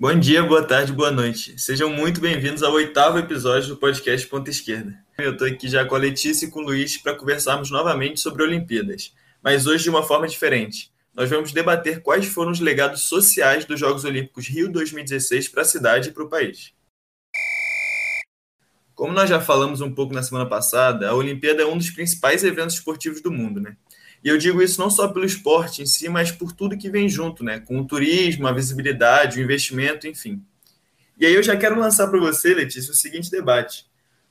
Bom dia, boa tarde, boa noite. Sejam muito bem-vindos ao oitavo episódio do podcast Ponta Esquerda. Eu estou aqui já com a Letícia e com o Luiz para conversarmos novamente sobre Olimpíadas, mas hoje de uma forma diferente. Nós vamos debater quais foram os legados sociais dos Jogos Olímpicos Rio 2016 para a cidade e para o país. Como nós já falamos um pouco na semana passada, a Olimpíada é um dos principais eventos esportivos do mundo, né? E eu digo isso não só pelo esporte em si, mas por tudo que vem junto, né? Com o turismo, a visibilidade, o investimento, enfim. E aí eu já quero lançar para você, Letícia, o seguinte debate.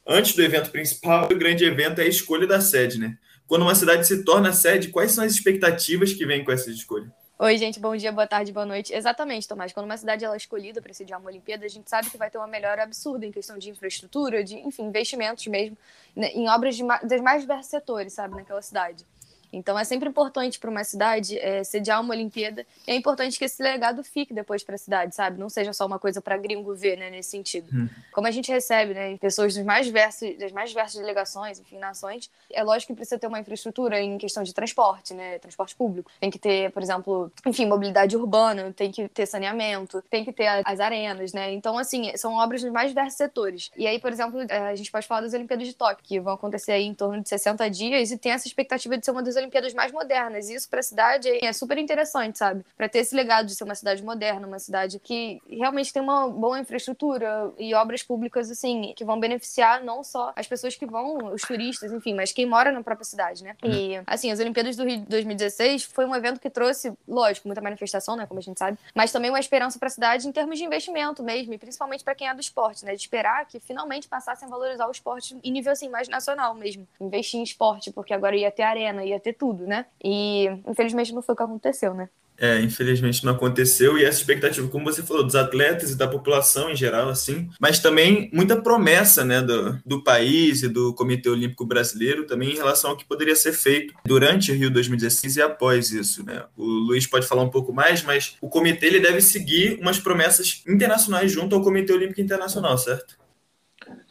Antes do evento principal, o grande evento é a escolha da sede, né? Quando uma cidade se torna sede, quais são as expectativas que vêm com essa escolha? Oi, gente, bom dia, boa tarde, boa noite. Exatamente, Tomás. Quando uma cidade ela é escolhida para sediar uma Olimpíada, a gente sabe que vai ter uma melhora absurda em questão de infraestrutura, de, enfim, investimentos mesmo, né, em obras de, dos mais diversos setores, sabe, naquela cidade. Então é sempre importante para uma cidade é, sediar uma Olimpíada. E é importante que esse legado fique depois para a cidade, sabe? Não seja só uma coisa para gringo ver, né, nesse sentido. Hum. Como a gente recebe, né, pessoas dos mais diversos, das mais diversas delegações, enfim, nações, é lógico que precisa ter uma infraestrutura em questão de transporte, né, transporte público. Tem que ter, por exemplo, enfim, mobilidade urbana, tem que ter saneamento, tem que ter as arenas, né? Então, assim, são obras dos mais diversos setores. E aí, por exemplo, é, a gente pode falar das Olimpíadas de Tóquio, que vão acontecer aí em torno de 60 dias e tem essa expectativa de ser uma das Olimpíadas mais modernas. E isso para a cidade é super interessante, sabe? Para ter esse legado de ser uma cidade moderna, uma cidade que realmente tem uma boa infraestrutura e obras públicas, assim, que vão beneficiar não só as pessoas que vão, os turistas, enfim, mas quem mora na própria cidade, né? E, assim, as Olimpíadas do Rio de 2016 foi um evento que trouxe, lógico, muita manifestação, né? Como a gente sabe, mas também uma esperança para a cidade em termos de investimento mesmo, e principalmente para quem é do esporte, né? De esperar que finalmente passassem a valorizar o esporte em nível, assim, mais nacional mesmo. Investir em esporte, porque agora ia ter arena, ia ter tudo, né? E infelizmente não foi o que aconteceu, né? É, infelizmente não aconteceu, e essa expectativa, como você falou, dos atletas e da população em geral, assim, mas também muita promessa, né, do, do país e do Comitê Olímpico Brasileiro também em relação ao que poderia ser feito durante o Rio 2016 e após isso, né. O Luiz pode falar um pouco mais, mas o comitê ele deve seguir umas promessas internacionais junto ao Comitê Olímpico Internacional, certo?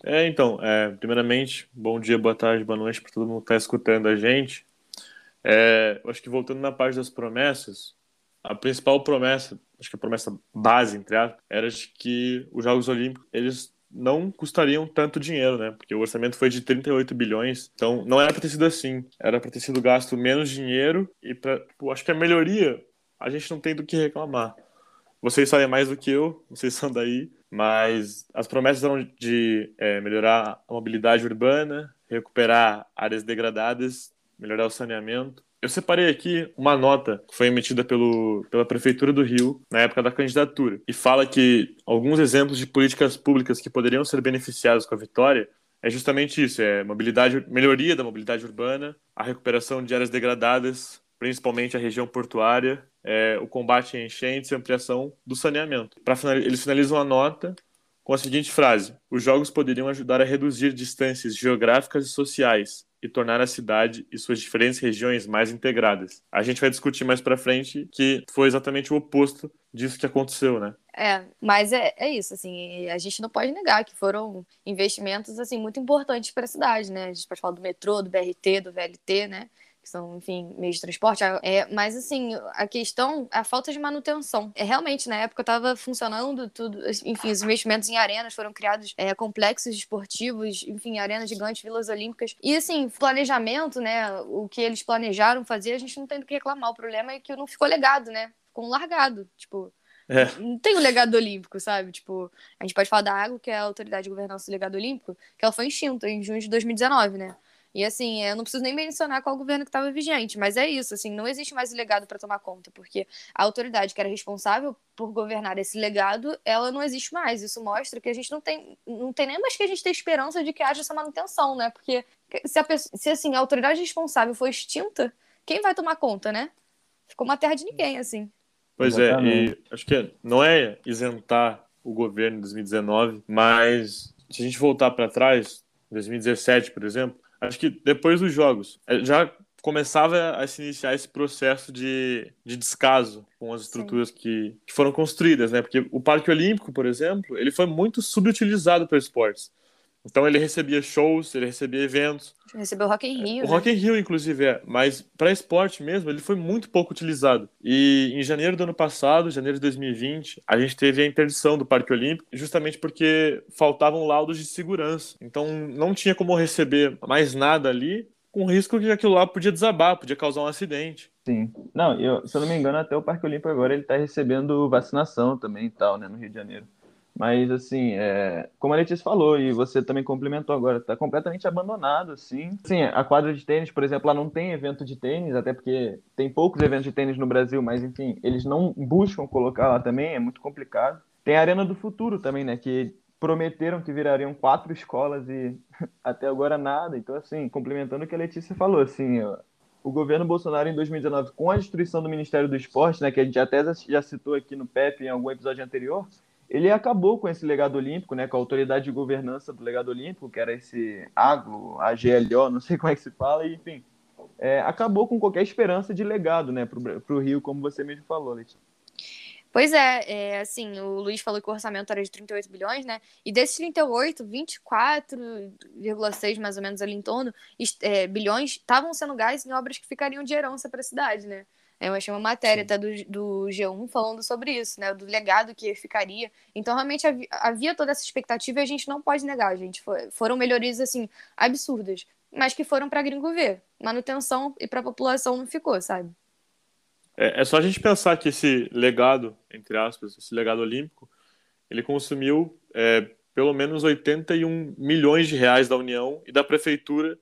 É, então, é, primeiramente, bom dia, boa tarde, boa noite para todo mundo que está escutando a gente. É, acho que voltando na parte das promessas, a principal promessa, acho que a promessa base, entre aspas, era de que os Jogos Olímpicos, eles não custariam tanto dinheiro, né? Porque o orçamento foi de 38 bilhões, então não era para ter sido assim. Era para ter sido gasto menos dinheiro e para, acho que a melhoria a gente não tem do que reclamar. Vocês sabem mais do que eu, vocês são daí, mas as promessas eram de é, melhorar a mobilidade urbana, recuperar áreas degradadas melhorar o saneamento. Eu separei aqui uma nota que foi emitida pelo, pela Prefeitura do Rio na época da candidatura e fala que alguns exemplos de políticas públicas que poderiam ser beneficiadas com a vitória é justamente isso: é mobilidade, melhoria da mobilidade urbana, a recuperação de áreas degradadas, principalmente a região portuária, é, o combate a enchentes e ampliação do saneamento. Para final, eles finalizam a nota com a seguinte frase: os jogos poderiam ajudar a reduzir distâncias geográficas e sociais e tornar a cidade e suas diferentes regiões mais integradas. A gente vai discutir mais para frente que foi exatamente o oposto disso que aconteceu, né? É, mas é, é isso, assim, a gente não pode negar que foram investimentos, assim, muito importantes para a cidade, né? A gente pode falar do metrô, do BRT, do VLT, né? Que são, enfim, meios de transporte. É, mas, assim, a questão é a falta de manutenção. É, realmente, na época, estava funcionando tudo, enfim, os investimentos em arenas foram criados, é, complexos esportivos, enfim, arenas gigantes, vilas olímpicas. E, assim, planejamento, né, o que eles planejaram fazer, a gente não tem do que reclamar. O problema é que não ficou legado, né? Ficou um largado, tipo... É. Não tem o legado olímpico, sabe? Tipo, a gente pode falar da água, que é a autoridade de governança do legado olímpico, que ela foi extinta em junho de 2019, né? E assim, eu não preciso nem mencionar qual governo que estava vigente, mas é isso, assim, não existe mais legado para tomar conta, porque a autoridade que era responsável por governar esse legado, ela não existe mais. Isso mostra que a gente não tem, não tem nem mais que a gente ter esperança de que haja essa manutenção, né? Porque se, a pessoa, se assim, a autoridade responsável for extinta, quem vai tomar conta, né? Ficou uma terra de ninguém, assim. Pois Exatamente. é, e acho que não é isentar o governo em 2019, mas se a gente voltar para trás, 2017, por exemplo, acho que depois dos jogos, é, já começava a se iniciar esse processo de, de descaso com as estruturas que, que, foram construídas, né? Porque o Parque Olímpico, por exemplo, ele foi muito subutilizado para esportes. Então ele recebia shows, ele recebia eventos. Recebeu o Rock in Rio. O né? Rock in Rio, inclusive, é. Mas para esporte mesmo, ele foi muito pouco utilizado. E em janeiro do ano passado, janeiro de 2020, a gente teve a interdição do Parque Olímpico, justamente porque faltavam laudos de segurança. Então não tinha como receber mais nada ali, com risco que aquilo lá podia desabar, podia causar um acidente. Sim. Não, eu, se eu não me engano, até o Parque Olímpico agora ele está recebendo vacinação também e tal, né, no Rio de Janeiro. Mas, assim, é, como a Letícia falou, e você também complementou agora, está completamente abandonado, assim. Sim, a quadra de tênis, por exemplo, lá não tem evento de tênis, até porque tem poucos eventos de tênis no Brasil, mas, enfim, eles não buscam colocar lá também, é muito complicado. Tem a Arena do Futuro também, né, que prometeram que virariam quatro escolas e até agora nada. Então, assim, complementando o que a Letícia falou, assim, o governo Bolsonaro em 2019, com a destruição do Ministério do Esporte, né, que a gente até já citou aqui no PEP em algum episódio anterior, ele acabou com esse legado olímpico, né, com a autoridade de governança do legado olímpico, que era esse AGLO, AGLO, não sei como é que se fala, e, enfim, é, acabou com qualquer esperança de legado, né, para o Rio, como você mesmo falou, Letícia. Pois é, é, assim, o Luiz falou que o orçamento era de 38 bilhões, né? E desses 38, 24,6 mais ou menos ali em torno, é, bilhões estavam sendo gastos em obras que ficariam de herança para a cidade, né? Eu achei uma matéria até do, do G1 falando sobre isso, né? Do legado que ficaria. Então, realmente havia toda essa expectativa e a gente não pode negar, gente. foram melhorias, assim, absurdas, mas que foram para gringo ver. Manutenção e para a população não ficou, sabe? É, é só a gente pensar que esse legado, entre aspas, esse legado olímpico, ele consumiu é, pelo menos 81 milhões de reais da União e da Prefeitura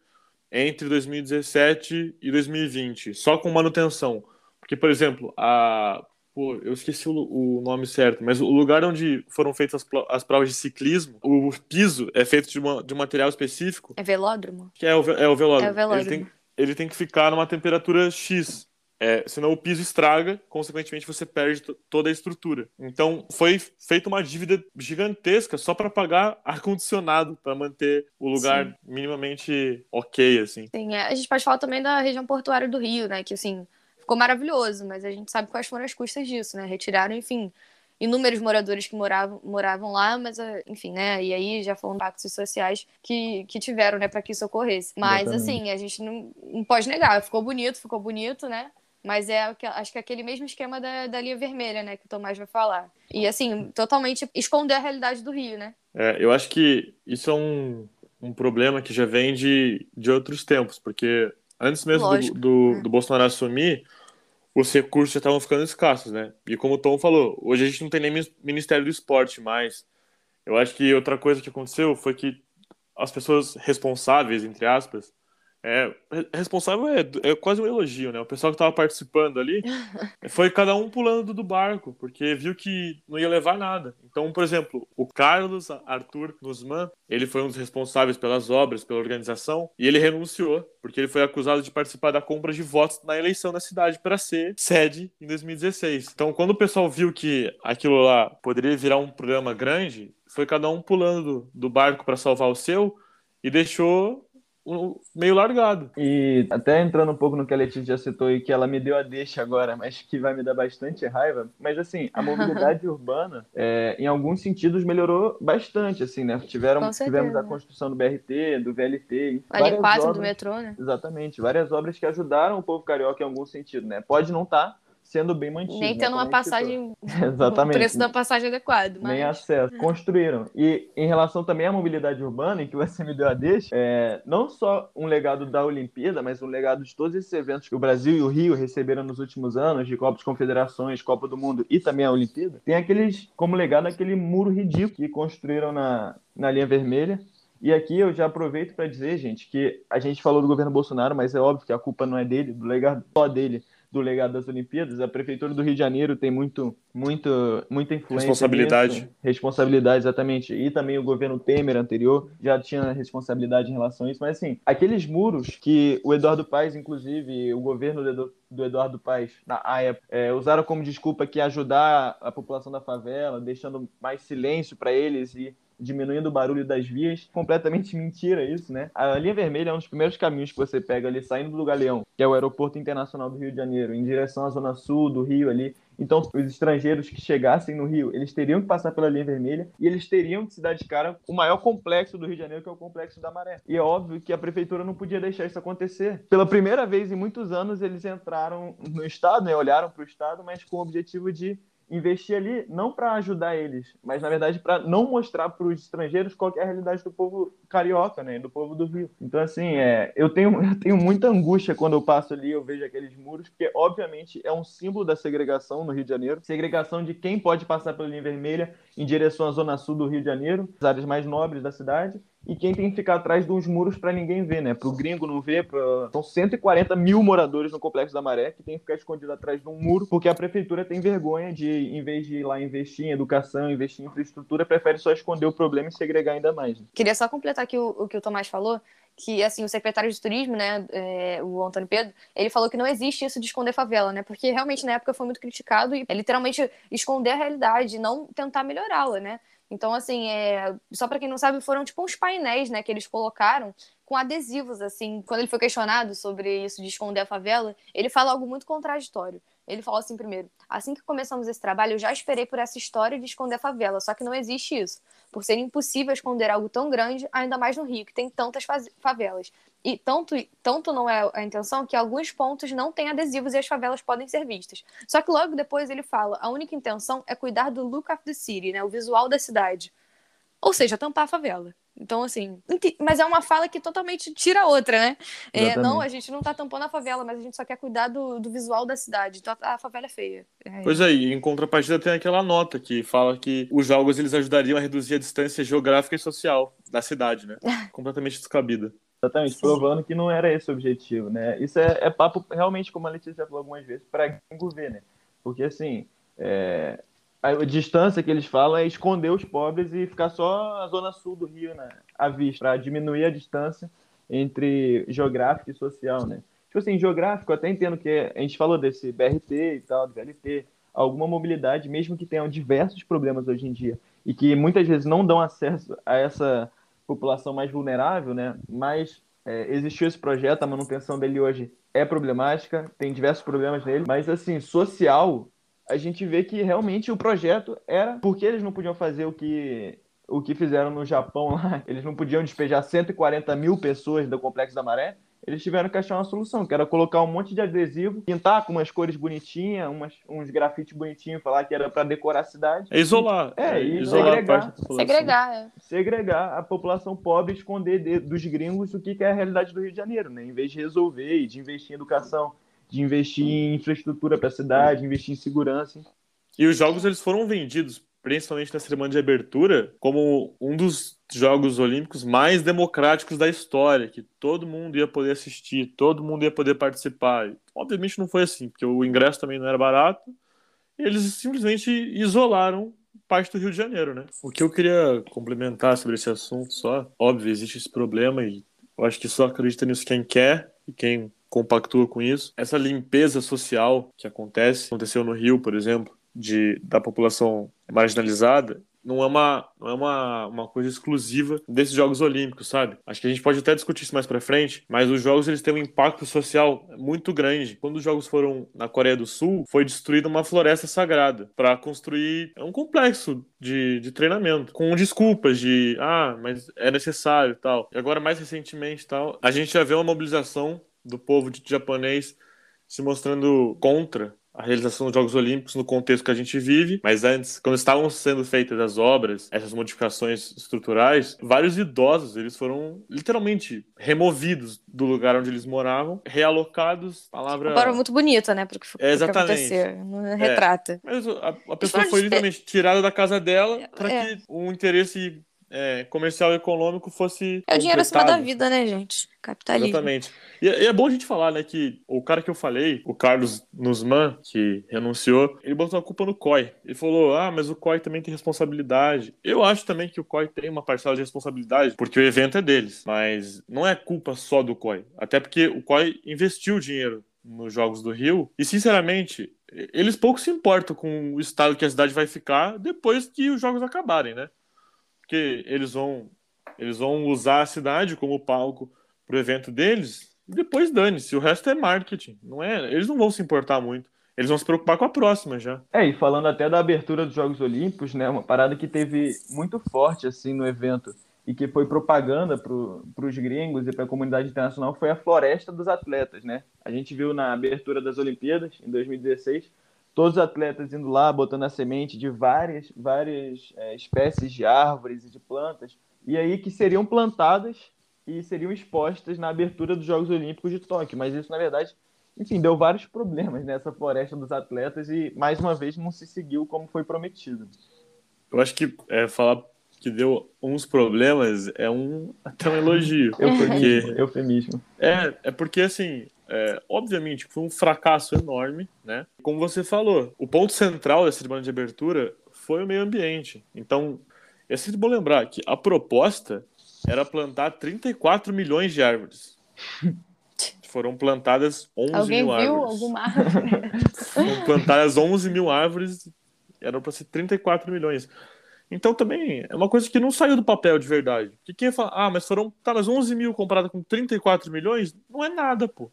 entre 2017 e 2020, só com manutenção. Porque, por exemplo, a. Pô, eu esqueci o, o, nome certo, mas o lugar onde foram feitas as, as, provas de ciclismo, o piso é feito de, uma, de um material específico. É velódromo? Que é o, é o velódromo. É o velódromo. Ele tem, ele tem que ficar numa temperatura X. É, senão o piso estraga, consequentemente você perde toda a estrutura. Então foi feita uma dívida gigantesca só para pagar ar-condicionado, para manter o lugar Sim. minimamente ok, assim. Sim, é, a gente pode falar também da região portuária do Rio, né? Que assim, ficou maravilhoso, mas a gente sabe quais foram as custas disso, né? Retiraram, enfim, inúmeros moradores que moravam, moravam lá, mas, ah, enfim, né? E aí já foram impactos sociais que, que tiveram, né, para que isso ocorresse. Mas, assim, a gente não, não pode negar, ficou bonito, ficou bonito, né? Mas é acho que é aquele mesmo esquema da, da linha vermelha, né? Que o Tomás vai falar. E assim, totalmente esconder a realidade do Rio, né? É, eu acho que isso é um, um problema que já vem de, de outros tempos, porque antes mesmo do, do, é. do Bolsonaro assumir, os recursos já estavam ficando escassos, né? E como o Tom falou, hoje a gente não tem nem Ministério do Esporte mais. Eu acho que outra coisa que aconteceu foi que as pessoas responsáveis, entre aspas, é, responsável é, é quase um elogio, né? O pessoal que estava participando ali foi cada um pulando do barco, porque viu que não ia levar nada. Então, por exemplo, o Carlos Arthur Nusman, ele foi um dos responsáveis pelas obras, pela organização, e ele renunciou, porque ele foi acusado de participar da compra de votos na eleição da cidade para ser sede em 2016. Então, quando o pessoal viu que aquilo lá poderia virar um problema grande, foi cada um pulando do, do barco para salvar o seu e deixou meio largado. E até entrando um pouco no que a Letícia já citou e que ela me deu a deixa agora, mas que vai me dar bastante raiva. Mas assim, a mobilidade urbana, é, em alguns sentidos, melhorou bastante, assim, né? Tiveram, tivemos a construção do BRT, do VLT. A L4 do metrô, né? Exatamente. Várias obras que ajudaram o povo carioca em algum sentido, né? Pode não estar tá sendo bem mantido. Nem né, tendo uma passagem. Exatamente. O preço da passagem adequado. Mas... Nem acesso. Construíram. E em relação também à mobilidade urbana, em que você me deu a deixa, é, não só um legado da Olimpíada, mas um legado de todos esses eventos que o Brasil e o Rio receberam nos últimos anos, de Copa de Confederações, Copa do Mundo e também a Olimpíada, tem aqueles, como legado, aquele muro ridículo que construíram na, na linha vermelha. E aqui eu já aproveito para dizer, gente, que a gente falou do governo Bolsonaro, mas é óbvio que a culpa não é dele, do legado só dele do legado das Olimpíadas, a prefeitura do Rio de Janeiro tem muito, muito, muita influência. Responsabilidade. Nisso. Responsabilidade, exatamente. E também o governo Temer anterior já tinha responsabilidade em relação a isso. Mas assim, aqueles muros que o Eduardo Paes, inclusive, o governo do Eduardo Paes, na época, é, usaram como desculpa que ajudar a população da favela, deixando mais silêncio para eles e diminuindo o barulho das vias. Completamente mentira isso, né? A linha vermelha é um dos primeiros caminhos que você pega ali saindo do Galeão, que é o aeroporto internacional do Rio de Janeiro, em direção à zona sul do Rio ali. Então, os estrangeiros que chegassem no Rio, eles teriam que passar pela linha vermelha e eles teriam que se dar de cara o maior complexo do Rio de Janeiro, que é o complexo da Maré. E é óbvio que a prefeitura não podia deixar isso acontecer. Pela primeira vez em muitos anos, eles entraram no Estado, né, olharam para o Estado, mas com o objetivo de investir ali não para ajudar eles, mas na verdade para não mostrar para os estrangeiros qual é a realidade do povo carioca, né, do povo do Rio. Então assim, é, eu tenho eu tenho muita angústia quando eu passo ali, eu vejo aqueles muros, porque obviamente é um símbolo da segregação no Rio de Janeiro, segregação de quem pode passar pela linha vermelha em direção à zona sul do Rio de Janeiro, as áreas mais nobres da cidade, e quem tem que ficar atrás de uns muros para ninguém ver, né? Para o gringo não ver. Pra... São 140 mil moradores no Complexo da Maré que tem que ficar escondido atrás de um muro, porque a prefeitura tem vergonha de, em vez de ir lá investir em educação, investir em infraestrutura, prefere só esconder o problema e segregar ainda mais. Né? Queria só completar aqui o, o que o Tomás falou, que assim o secretário de turismo, né, é, o Antônio Pedro, ele falou que não existe isso de esconder favela, né, porque realmente na época foi muito criticado e é literalmente esconder a realidade, não tentar melhorá-la, né. Então, assim, é... só para quem não sabe, foram tipo uns painéis, né, que eles colocaram com adesivos, assim. Quando ele foi questionado sobre isso de esconder a favela, ele fala algo muito contraditório. Ele falou assim primeiro: assim que começamos esse trabalho, eu já esperei por essa história de esconder a favela, só que não existe isso, por ser impossível esconder algo tão grande, ainda mais no Rio, que tem tantas favelas. E tanto, tanto não é a intenção que alguns pontos não têm adesivos e as favelas podem ser vistas. Só que logo depois ele fala: a única intenção é cuidar do look of the city, né, o visual da cidade. Ou seja, tampar a favela. Então, assim, mas é uma fala que totalmente tira a outra, né? É, não, a gente não tá tampando a favela, mas a gente só quer cuidar do, do visual da cidade. Então a favela é feia. É. Pois é, em contrapartida tem aquela nota que fala que os jogos eles ajudariam a reduzir a distância geográfica e social da cidade, né? Completamente descabida. Exatamente, Sim. provando que não era esse o objetivo, né? Isso é, é papo, realmente, como a Letícia falou algumas vezes, para gringo ver, né? Porque, assim, é, a distância que eles falam é esconder os pobres e ficar só a zona sul do Rio, né? À vista, para diminuir a distância entre geográfico e social, né? Tipo assim, geográfico, até entendo que a gente falou desse BRT e tal, do VLT, alguma mobilidade, mesmo que tenham diversos problemas hoje em dia e que muitas vezes não dão acesso a essa população mais vulnerável, né? Mas é, existiu esse projeto, a manutenção dele hoje é problemática, tem diversos problemas nele, mas assim, social, a gente vê que realmente o projeto era porque eles não podiam fazer o que o que fizeram no Japão lá, eles não podiam despejar 140 mil pessoas do Complexo da Maré, eles tiveram que achar uma solução, que era colocar um monte de adesivo, pintar com umas cores bonitinhas, umas, uns grafites bonitinhos, falar que era para decorar a cidade. É isolar. É, é isolar segregar. Segregar, é. Segregar a população pobre, esconder de, dos gringos o que, que é a realidade do Rio de Janeiro, né? Em vez de resolver e de investir em educação, de investir em infraestrutura para a cidade, investir em segurança. E os jogos eles foram vendidos principalmente na cerimônia de abertura, como um dos Jogos Olímpicos mais democráticos da história, que todo mundo ia poder assistir, todo mundo ia poder participar. Obviamente não foi assim, porque o ingresso também não era barato, e eles simplesmente isolaram parte do Rio de Janeiro, né? O que eu queria complementar sobre esse assunto só, óbvio, existe esse problema e eu acho que só acredita nisso quem quer e quem compactua com isso. Essa limpeza social que acontece, aconteceu no Rio, por exemplo, de, da população marginalizada não é uma não é uma, uma coisa exclusiva desses Jogos Olímpicos, sabe? Acho que a gente pode até discutir isso mais para frente, mas os jogos eles têm um impacto social muito grande. Quando os jogos foram na Coreia do Sul, foi destruída uma floresta sagrada para construir um complexo de, de treinamento com desculpas de ah, mas é necessário tal. E agora mais recentemente tal, a gente já vê uma mobilização do povo japonês se mostrando contra a realização dos Jogos Olímpicos no contexto que a gente vive, mas antes, quando estavam sendo feitas as obras, essas modificações estruturais, vários idosos, eles foram literalmente removidos do lugar onde eles moravam, realocados, palavra... Agora muito bonita, né, porque é, exatamente. não retrata. É, mas a, a pessoa foi literalmente tirada da casa dela para é. que um interesse é, comercial e econômico fosse. É o dinheiro acima da vida, né, gente? Capitalismo. Exatamente. E, e, é bom a gente falar, né, que o cara que eu falei, o Carlos Nusman, que renunciou, ele botou a culpa no COI. Ele falou: ah, mas o COI também tem responsabilidade. Eu acho também que o COI tem uma parcela de responsabilidade, porque o evento é deles. Mas não é culpa só do COI. Até porque o COI investiu dinheiro nos Jogos do Rio. E, sinceramente, eles pouco se importam com o estado que a cidade vai ficar depois que os jogos acabarem, né? Porque eles vão, eles vão usar a cidade como palco para o evento deles, e depois dane-se, o resto é marketing, não é? Eles não vão se importar muito. Eles vão se preocupar com a próxima já. É, e falando até da abertura dos Jogos Olímpicos, né, uma parada que teve muito forte assim no evento e que foi propaganda para os gringos e para a comunidade internacional foi a floresta dos atletas, né? A gente viu na abertura das Olimpíadas em 2016 todos os atletas indo lá botando a semente de várias várias é, espécies de árvores e de plantas e aí que seriam plantadas e seriam expostas na abertura dos Jogos Olímpicos de Tóquio, mas isso na verdade enfim, deu vários problemas nessa floresta dos atletas e, mais uma vez, não se seguiu como foi prometido. Eu acho que é, falar que deu uns problemas é um até um elogio. Eufemismo. Porque, eufemismo. É, é porque, assim, é, obviamente, foi um fracasso enorme, né? Como você falou, o ponto central dessa cerimônia de abertura foi o meio ambiente. Então, é sempre bom lembrar que a proposta era plantar 34 milhões de árvores. foram plantadas 11 Alguém mil viu árvores. alguma árvore? foram plantadas 11 mil árvores, eram para ser 34 milhões. Então também é uma coisa que não saiu do papel de verdade. Que quem fala, ah, mas foram, tá, mas 11 mil comparado com 34 milhões, não é nada, pô.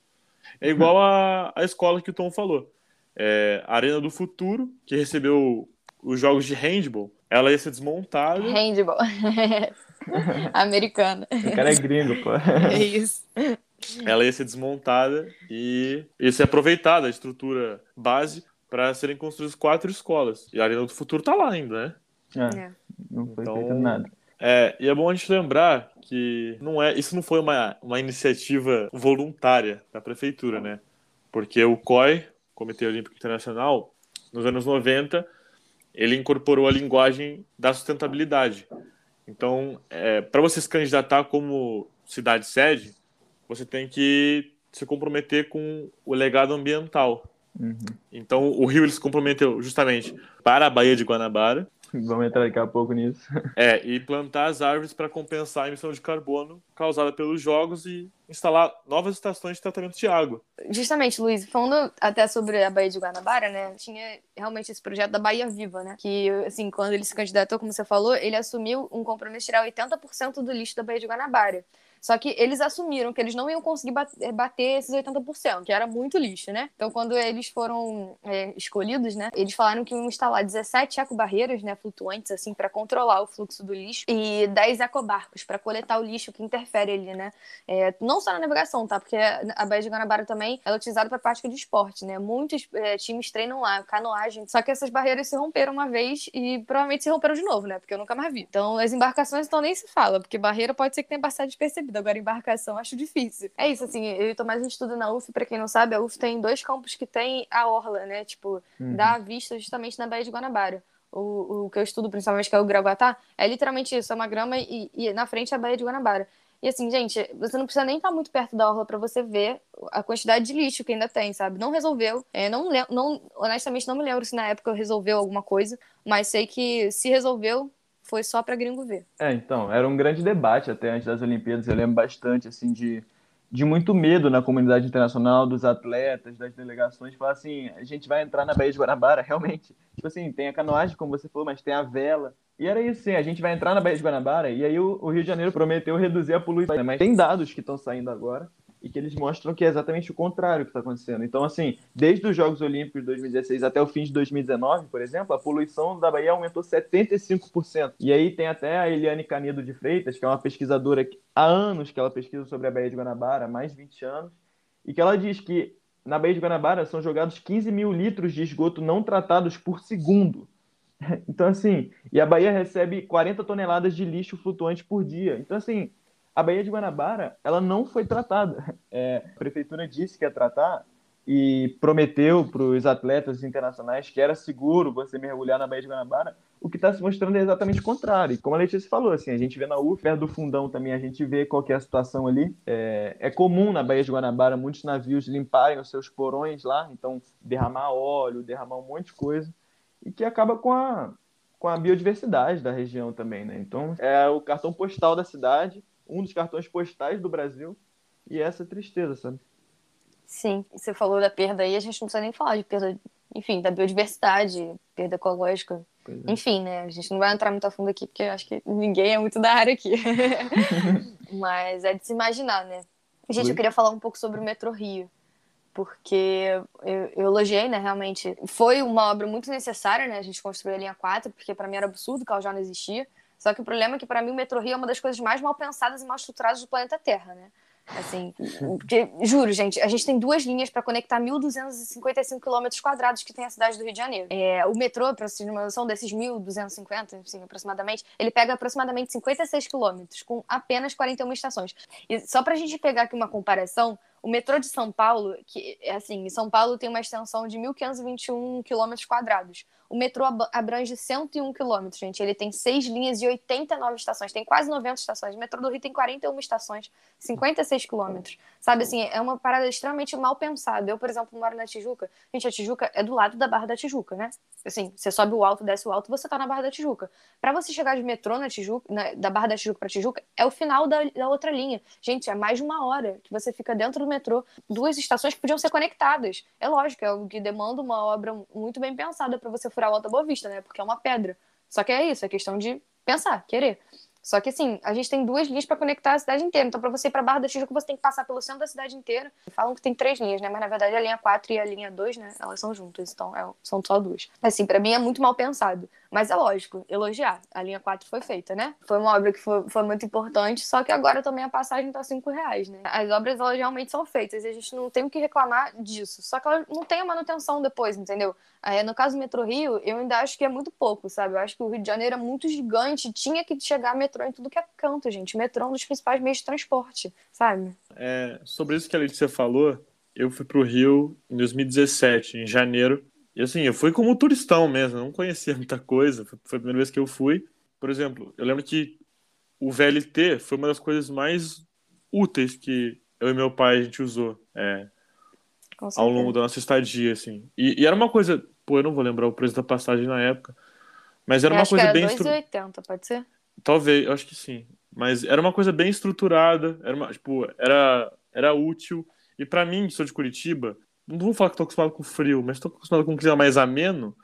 É igual a, a escola que o Tom falou. É, a Arena do Futuro, que recebeu os jogos de handball, ela ia ser desmontada. Handball. Americana. O cara é gringo, pô. É isso. ela ia ser desmontada e ia ser aproveitada a estrutura base para serem construídas quatro escolas. E a Arena do Futuro tá lá ainda, né? É, É. não foi Então, feito nada. É, e é bom a gente lembrar que não é, isso não foi uma, uma iniciativa voluntária da prefeitura, né? Porque o COI, Comitê Olímpico Internacional, nos anos 90, ele incorporou a linguagem da sustentabilidade. Então, é, para você se candidatar como cidade sede, você tem que se comprometer com o legado ambiental. Uhum. Então, o Rio ele se comprometeu justamente para a Baía de Guanabara, Vamos entrar daqui a pouco nisso. é, e plantar as árvores para compensar a emissão de carbono causada pelos jogos e instalar novas estações de tratamento de água. Justamente, Luiz, falando até sobre a Baía de Guanabara, né? Tinha realmente esse projeto da Bahia Viva, né? Que, assim, quando ele se candidatou, como você falou, ele assumiu um compromisso de tirar 80% do lixo da Baía de Guanabara. Só que eles assumiram que eles não iam conseguir eh, bater esses 80%, que era muito lixo, né? Então, quando eles foram é, escolhidos, né? Eles falaram que iam instalar 17 ecobarreiras, né? Flutuantes, assim, para controlar o fluxo do lixo e 10 ecobarcos para coletar o lixo que interfere ali, né? É, não só na navegação, tá? Porque a Baía de Guanabara também é utilizada para prática de esporte, né? Muitos é, times treinam lá, canoagem. Só que essas barreiras se romperam uma vez e provavelmente se romperam de novo, né? Porque eu nunca mais vi. Então, as embarcações então nem se fala, porque barreira pode ser que tenha passado despercebida. Agora, embarcação, acho difícil. É isso, assim, eu e o Tomás, a gente estuda na UF, pra quem não sabe, a UF tem dois campos que tem a orla, né? Tipo, Uhum. dá a vista justamente na Baía de Guanabara. O, o que eu estudo, principalmente, que é o Graguatá, é literalmente isso, é uma grama e, e na frente é a Baía de Guanabara. E assim, gente, você não precisa nem estar muito perto da orla para você ver a quantidade de lixo que ainda tem, sabe? Não resolveu. É, não, não, honestamente, não me lembro se na época resolveu alguma coisa, mas sei que se resolveu, foi só para gringo ver. É, então, era um grande debate até antes das Olimpíadas. Eu lembro bastante, assim, de, de muito medo na comunidade internacional, dos atletas, das delegações. Falar assim, a gente vai entrar na Baía de Guanabara, realmente. Tipo assim, tem a canoagem, como você falou, mas tem a vela. E era isso, sim, a gente vai entrar na Baía de Guanabara e aí o, o Rio de Janeiro prometeu reduzir a poluição. né? Mas tem dados que estão saindo agora e que eles mostram que é exatamente o contrário que está acontecendo. Então, assim, desde os Jogos Olímpicos de 2016 até o fim de 2019, por exemplo, a poluição da Bahia aumentou 75%. E aí tem até a Eliane Canedo de Freitas, que é uma pesquisadora que há anos que ela pesquisa sobre a Baía de Guanabara, mais de 20 anos, e que ela diz que na Baía de Guanabara são jogados 15 mil litros de esgoto não tratados por segundo. Então, assim, e a Bahia recebe 40 toneladas de lixo flutuante por dia. Então, assim, a Baía de Guanabara, ela não foi tratada. É, a prefeitura disse que ia tratar e prometeu para os atletas internacionais que era seguro você mergulhar na Baía de Guanabara. O que está se mostrando é exatamente o contrário. E como a Letícia falou, assim, a gente vê na UF, perto do fundão também, a gente vê qual é a situação ali. É, é comum na Baía de Guanabara muitos navios limparem os seus porões lá, então derramar óleo, derramar um monte de coisa e que acaba com a, com a biodiversidade da região também, né? Então, é o cartão postal da cidade, um dos cartões postais do Brasil, e essa tristeza, sabe? Sim, você falou da perda aí, a gente não precisa nem falar de perda, enfim, da biodiversidade, perda ecológica. É. Enfim, né? A gente não vai entrar muito a fundo aqui, porque eu acho que ninguém é muito da área aqui. Mas é de se imaginar, né? Gente, Oi? eu queria falar um pouco sobre o Metrô Rio. Porque eu, eu elogiei, né? Realmente. Foi uma obra muito necessária, né? A gente construiu a linha 4, porque para mim era absurdo que ela já não existia. Só que o problema é que para mim o Metrô Rio é uma das coisas mais mal pensadas e mal estruturadas do planeta Terra, né? Assim, porque, juro, gente, a gente tem duas linhas para conectar 1.255 quilômetros quadrados que tem a cidade do Rio de Janeiro. É, o metrô, para vocês terem uma noção, desses 1.250, assim, aproximadamente, ele pega aproximadamente 56 quilômetros, com apenas 41 estações. E só para a gente pegar aqui uma comparação, o metrô de São Paulo, que é assim, São Paulo tem uma extensão de 1.521 quilômetros quadrados. O metrô abrange 101 quilômetros, gente. Ele tem seis linhas e 89 estações. Tem quase 90 estações. O metrô do Rio tem 41 estações, 56 quilômetros. Sabe, assim, é uma parada extremamente mal pensada. Eu, por exemplo, moro na Tijuca. Gente, a Tijuca é do lado da Barra da Tijuca, né? Assim, você sobe o alto, desce o alto, você tá na Barra da Tijuca. Para você chegar de metrô na Tijuca, na, da Barra da Tijuca para Tijuca, é o final da, da outra linha. Gente, é mais de uma hora que você fica dentro do metrô. Duas estações que podiam ser conectadas. É lógico, é o que demanda uma obra muito bem pensada para você furar furar o Alta Boa Vista, né? Porque é uma pedra. Só que é isso, é questão de pensar, querer. Só que assim, a gente tem duas linhas para conectar a cidade inteira. Então, para você ir para Barra da Tijuca, você tem que passar pelo centro da cidade inteira. Falam que tem três linhas, né? Mas na verdade a linha 4 e a linha 2, né? Elas são juntas, então é, são só duas. Assim, para mim é muito mal pensado. Mas é lógico, elogiar. A linha 4 foi feita, né? Foi uma obra que foi, foi muito importante, só que agora também a passagem tá 5 reais, né? As obras, elas realmente são feitas e a gente não tem o que reclamar disso. Só que ela não tem a manutenção depois, entendeu? no caso do metrô Rio, eu ainda acho que é muito pouco, sabe? Eu acho que o Rio de Janeiro é muito gigante, tinha que chegar metrô em tudo que é canto, gente. Metrô é um dos principais meios de transporte, sabe? É, sobre isso que a Letícia falou, eu fui pro Rio em 2017, em janeiro. E assim, eu fui como turistão mesmo, não conhecia muita coisa. Foi a primeira vez que eu fui. Por exemplo, eu lembro que o VLT foi uma das coisas mais úteis que eu e meu pai a gente usou é, ao longo da nossa estadia, assim. E, e, era uma coisa, pô, eu não vou lembrar o preço da passagem na época, mas era eu uma coisa era bem 2,80, pode ser? Talvez, eu acho que sim. Mas era uma coisa bem estruturada, era uma, tipo, era era útil. E para mim, que sou de Curitiba, não vou falar que tô acostumado com frio, mas tô acostumado com um clima mais ameno.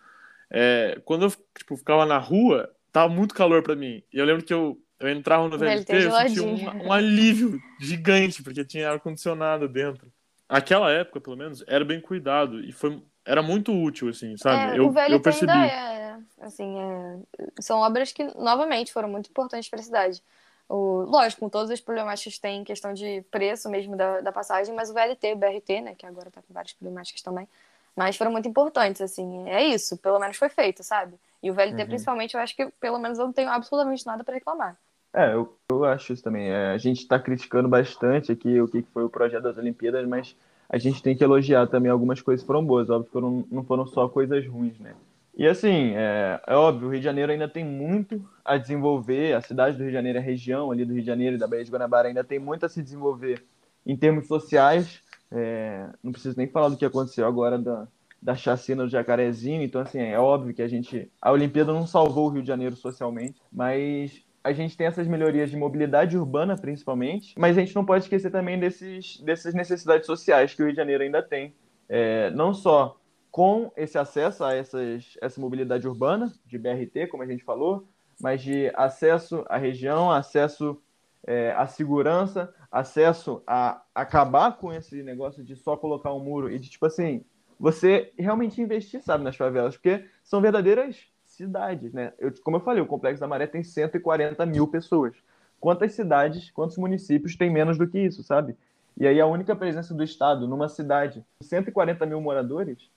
É, quando eu tipo, ficava na rua, tava muito calor para mim. E eu lembro que eu, eu entrava no VLT, e eu sentia um, um alívio gigante, porque tinha ar-condicionado dentro. Aquela época, pelo menos, era bem cuidado e foi, era muito útil, assim, sabe? É, eu, o VLT eu percebi. ainda é, assim, é, são obras que, novamente, foram muito importantes para a cidade. O, lógico, com todas as problemáticas que tem em questão de preço mesmo da, da passagem, mas o VLT, o BRT, né, que agora está com várias problemáticas também, mas foram muito importantes, assim, é isso, pelo menos foi feito, sabe? E o VLT, uhum. principalmente, eu acho que pelo menos eu não tenho absolutamente nada para reclamar. É, eu, eu acho isso também. É, a gente está criticando bastante aqui o que foi o projeto das Olimpíadas, mas a gente tem que elogiar também algumas coisas que foram boas. Óbvio que foram, não foram só coisas ruins, né? E assim, é, é, óbvio, o Rio de Janeiro ainda tem muito a desenvolver, a cidade do Rio de Janeiro, a região ali do Rio de Janeiro e da Baía de Guanabara ainda tem muito a se desenvolver em termos sociais. É, não preciso nem falar do que aconteceu agora da, da chacina do Jacarezinho, então assim, é óbvio que a gente. A Olimpíada não salvou o Rio de Janeiro socialmente, mas a gente tem essas melhorias de mobilidade urbana, principalmente, mas a gente não pode esquecer também desses, dessas necessidades sociais que o Rio de Janeiro ainda tem. É, não só com esse acesso a essas, essa mobilidade urbana, de BRT, como a gente falou, mas de acesso à região, acesso é, à segurança, acesso a acabar com esse negócio de só colocar um muro e de, tipo assim, você realmente investir, sabe, nas favelas, porque são verdadeiras cidades, né? Eu, como eu falei, o Complexo da Maré tem 140 mil pessoas. Quantas cidades, quantos municípios tem menos do que isso, sabe? E aí a única presença do Estado numa cidade com 140 mil moradores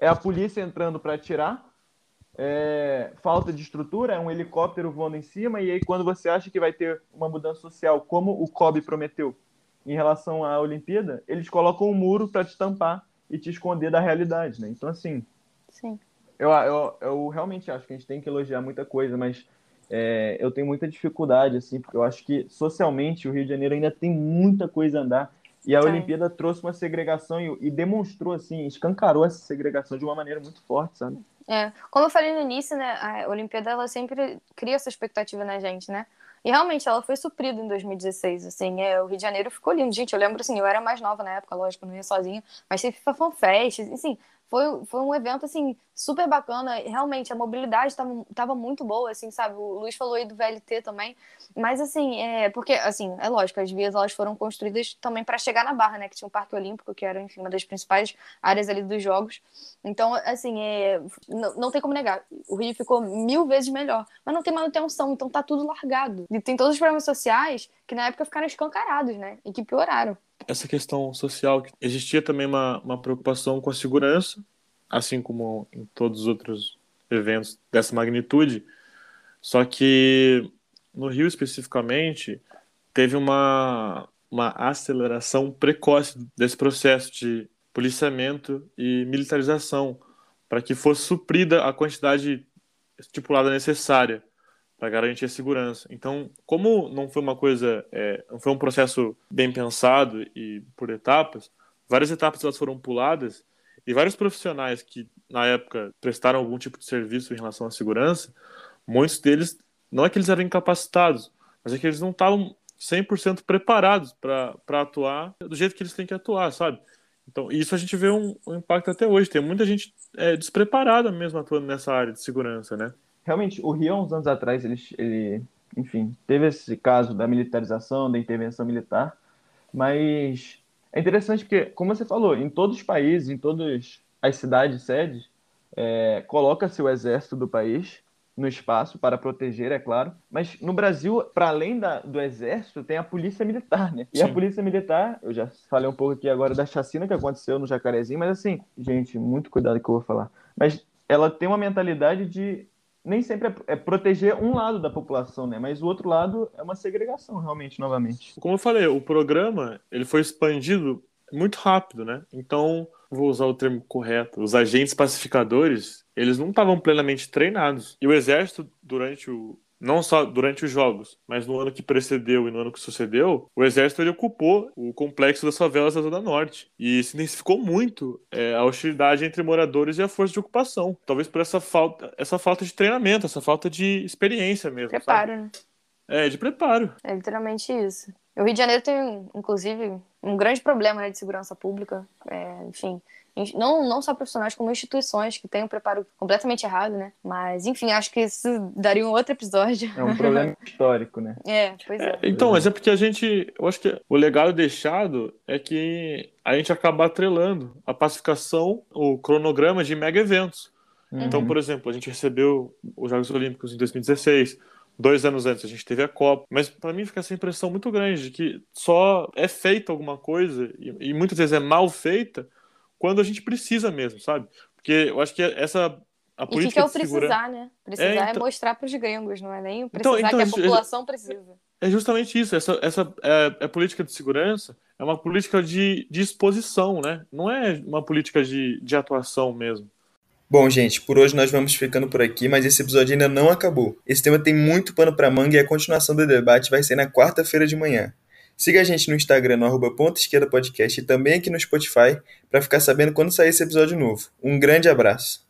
é a polícia entrando para atirar, é, falta de estrutura, é um helicóptero voando em cima, e aí quando você acha que vai ter uma mudança social, como o COB prometeu em relação à Olimpíada, eles colocam um muro para te tampar e te esconder da realidade, né? Então, assim, Sim. Eu, eu, eu realmente acho que a gente tem que elogiar muita coisa, mas é, eu tenho muita dificuldade, assim, porque eu acho que socialmente o Rio de Janeiro ainda tem muita coisa a andar. E a Olimpíada trouxe uma segregação e, e, demonstrou, assim, escancarou essa segregação de uma maneira muito forte, sabe? É, como eu falei no início, né, a Olimpíada, ela sempre cria essa expectativa na gente, né? E realmente ela foi suprida em 2016, assim, é, o Rio de Janeiro ficou lindo. Gente, eu lembro, assim, eu era mais nova na época, lógico, não ia sozinha, mas teve Fan Fest, assim, foi, foi um evento, assim, super bacana. Realmente, a mobilidade estava muito boa, assim, sabe? O Luiz falou aí do VLT também. Mas, assim, é, porque, assim, é lógico, as vias elas foram construídas também para chegar na Barra, né? Que tinha um Parque Olímpico, que era, enfim, uma das principais áreas ali dos Jogos. Então, assim, é, não, não tem como negar. O Rio ficou mil vezes melhor. Mas não tem manutenção, então tá tudo largado. E tem todos os problemas sociais que na época ficaram escancarados, né? E que pioraram essa questão social, existia também uma, uma preocupação com a segurança, assim como em todos os outros eventos dessa magnitude, só que no Rio especificamente teve uma, uma aceleração precoce desse processo de policiamento e militarização para que fosse suprida a quantidade estipulada necessária para garantir a segurança. Então, como não foi uma coisa, é, não foi um processo bem pensado e por etapas, várias etapas elas foram puladas e vários profissionais que na época prestaram algum tipo de serviço em relação à segurança, muitos deles não é que eles eram incapacitados, mas é que eles não estavam 100% preparados para atuar do jeito que eles têm que atuar, sabe? Então, isso a gente vê um, um impacto até hoje. Tem muita gente é, despreparada mesmo atuando nessa área de segurança, né? Realmente, o Rio, há uns anos atrás, ele, ele, enfim, teve esse caso da militarização, da intervenção militar, mas é interessante porque, como você falou, em todos os países, em todas as cidades sedes, é, coloca-se o exército do país no espaço para proteger, é claro. Mas no Brasil, para além da, do exército, tem a polícia militar, né? E Sim. a polícia militar, eu já falei um pouco aqui agora da chacina que aconteceu no Jacarezinho, mas assim, gente, muito cuidado que eu vou falar. Mas ela tem uma mentalidade de nem sempre é, é, proteger um lado da população, né? Mas o outro lado é uma segregação, realmente, novamente. Como eu falei, o programa ele foi expandido muito rápido, né? Então, vou usar o termo correto, os agentes pacificadores, eles não estavam plenamente treinados. E o exército, durante o, não só durante os jogos, mas no ano que precedeu e no ano que sucedeu, o exército ele ocupou o complexo das favelas da Zona Norte e se intensificou muito é, a hostilidade entre moradores e a força de ocupação. Talvez por essa falta, essa falta de treinamento, essa falta de experiência mesmo. Preparo, sabe? né? É, de preparo. É literalmente isso. O Rio de Janeiro tem, inclusive, um grande problema né, de segurança pública. É, enfim, não, não só profissionais, como instituições que têm um preparo completamente errado, né? Mas, enfim, acho que isso daria um outro episódio. É um problema histórico, né? É, pois é. é. Então, mas é porque a gente. Eu acho que o legado deixado é que a gente acaba atrelando a pacificação, o cronograma de mega eventos. Uhum. Então, por exemplo, a gente recebeu os Jogos Olímpicos em 2016. Dois anos antes a gente teve a Copa, mas para mim fica essa impressão muito grande de que só é feita alguma coisa e, e muitas vezes é mal feita quando a gente precisa mesmo, sabe? Porque eu acho que essa a política e que, que é o precisar, né? Precisar é, é então... é mostrar para os gringos, não é nem então, precisar então, então, que a população precisa. É justamente isso. Essa, essa é, é política de segurança é uma política de, de exposição, né? Não é uma política de, de atuação mesmo. Bom, gente, por hoje nós vamos ficando por aqui, mas esse episódio ainda não acabou. Esse tema tem muito pano para manga e a continuação do debate vai ser na quarta-feira de manhã. Siga a gente no Instagram, no arroba esquerda podcast e também aqui no Spotify para ficar sabendo quando sair esse episódio novo. Um grande abraço!